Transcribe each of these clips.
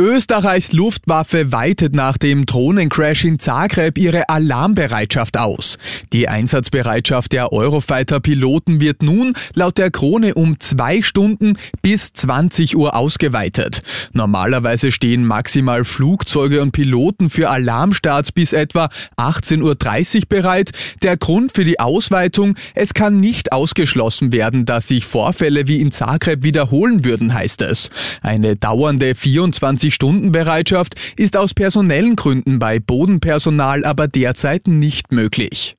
Österreichs Luftwaffe weitet nach dem Drohnencrash in Zagreb ihre Alarmbereitschaft aus. Die Einsatzbereitschaft der Eurofighter-Piloten wird nun laut der Krone um zwei Stunden bis 20 Uhr ausgeweitet. Normalerweise stehen maximal Flugzeuge und Piloten für Alarmstarts bis etwa 18.30 Uhr bereit. Der Grund für die Ausweitung, es kann nicht ausgeschlossen werden, dass sich Vorfälle wie in Zagreb wiederholen würden, heißt es. Eine dauernde 24 24-Stunden-Bereitschaft ist aus personellen Gründen bei Bodenpersonal aber derzeit nicht möglich.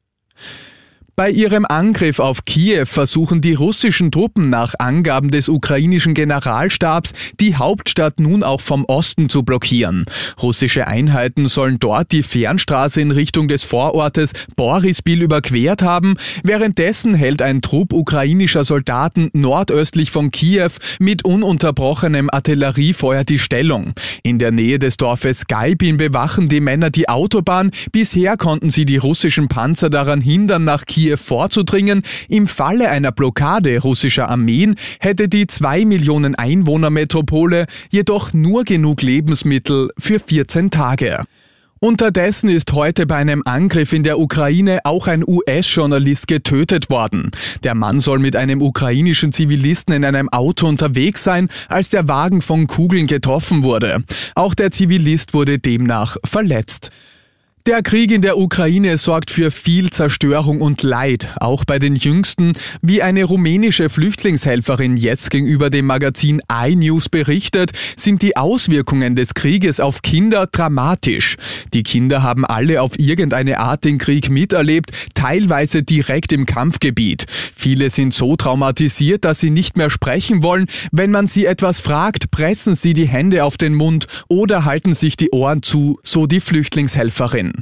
Bei ihrem Angriff auf Kiew versuchen die russischen Truppen nach Angaben des ukrainischen Generalstabs die Hauptstadt nun auch vom Osten zu blockieren. Russische Einheiten sollen dort die Fernstraße in Richtung des Vorortes Borisbil überquert haben. Währenddessen hält ein Trupp ukrainischer Soldaten nordöstlich von Kiew mit ununterbrochenem Artilleriefeuer die Stellung. In der Nähe des Dorfes Gaibin bewachen die Männer die Autobahn. Bisher konnten sie die russischen Panzer daran hindern, nach Kiew Kiew vorzudringen. Im Falle einer Blockade russischer Armeen hätte die zwei Millionen Einwohnermetropole jedoch nur genug Lebensmittel für 14 Tage. Unterdessen ist heute bei einem Angriff in der Ukraine auch ein US-Journalist getötet worden. Der Mann soll mit einem ukrainischen Zivilisten in einem Auto unterwegs sein, als der Wagen von Kugeln getroffen wurde. Auch der Zivilist wurde demnach verletzt. Der Krieg in der Ukraine sorgt für viel Zerstörung und Leid, auch bei den Jüngsten, wie eine rumänische Flüchtlingshelferin jetzt gegenüber dem Magazin iNews berichtet, sind die Auswirkungen des Krieges auf Kinder dramatisch. Die Kinder haben alle auf irgendeine Art den Krieg miterlebt, teilweise direkt im Kampfgebiet. Viele sind so traumatisiert, dass sie nicht mehr sprechen wollen. Wenn man sie etwas fragt, pressen sie die Hände auf den Mund oder halten sich die Ohren zu, so die Flüchtlingshelferin.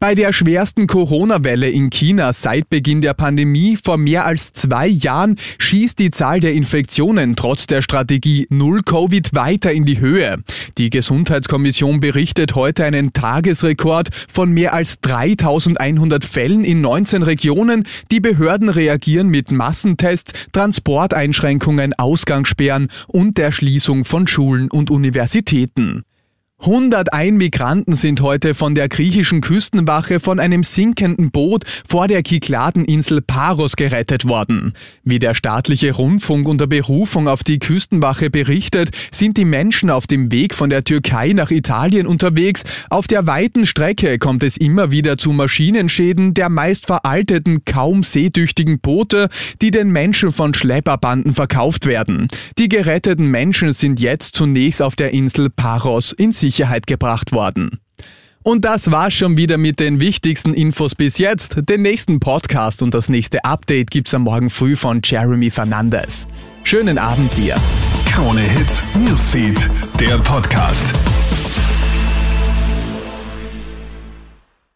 Bei der schwersten Corona-Welle in China seit Beginn der Pandemie vor mehr als zwei Jahren schießt die Zahl der Infektionen trotz der Strategie Null Covid weiter in die Höhe. Die Gesundheitskommission berichtet heute einen Tagesrekord von mehr als 3100 Fällen in 19 Regionen. Die Behörden reagieren mit Massentests, Transporteinschränkungen, Ausgangssperren und der Schließung von Schulen und Universitäten. 101 Migranten sind heute von der griechischen Küstenwache von einem sinkenden Boot vor der Kykladeninsel Paros gerettet worden. Wie der staatliche Rundfunk unter Berufung auf die Küstenwache berichtet, sind die Menschen auf dem Weg von der Türkei nach Italien unterwegs. Auf der weiten Strecke kommt es immer wieder zu Maschinenschäden der meist veralteten, kaum seetüchtigen Boote, die den Menschen von Schlepperbanden verkauft werden. Die geretteten Menschen sind jetzt zunächst auf der Insel Paros in Sicherheit gebracht worden. Und das war schon wieder mit den wichtigsten Infos bis jetzt. Den nächsten Podcast und das nächste Update gibt's am Morgen früh von Jeremy Fernandez. Schönen Abend dir. Krone Hits, Newsfeed, der Podcast.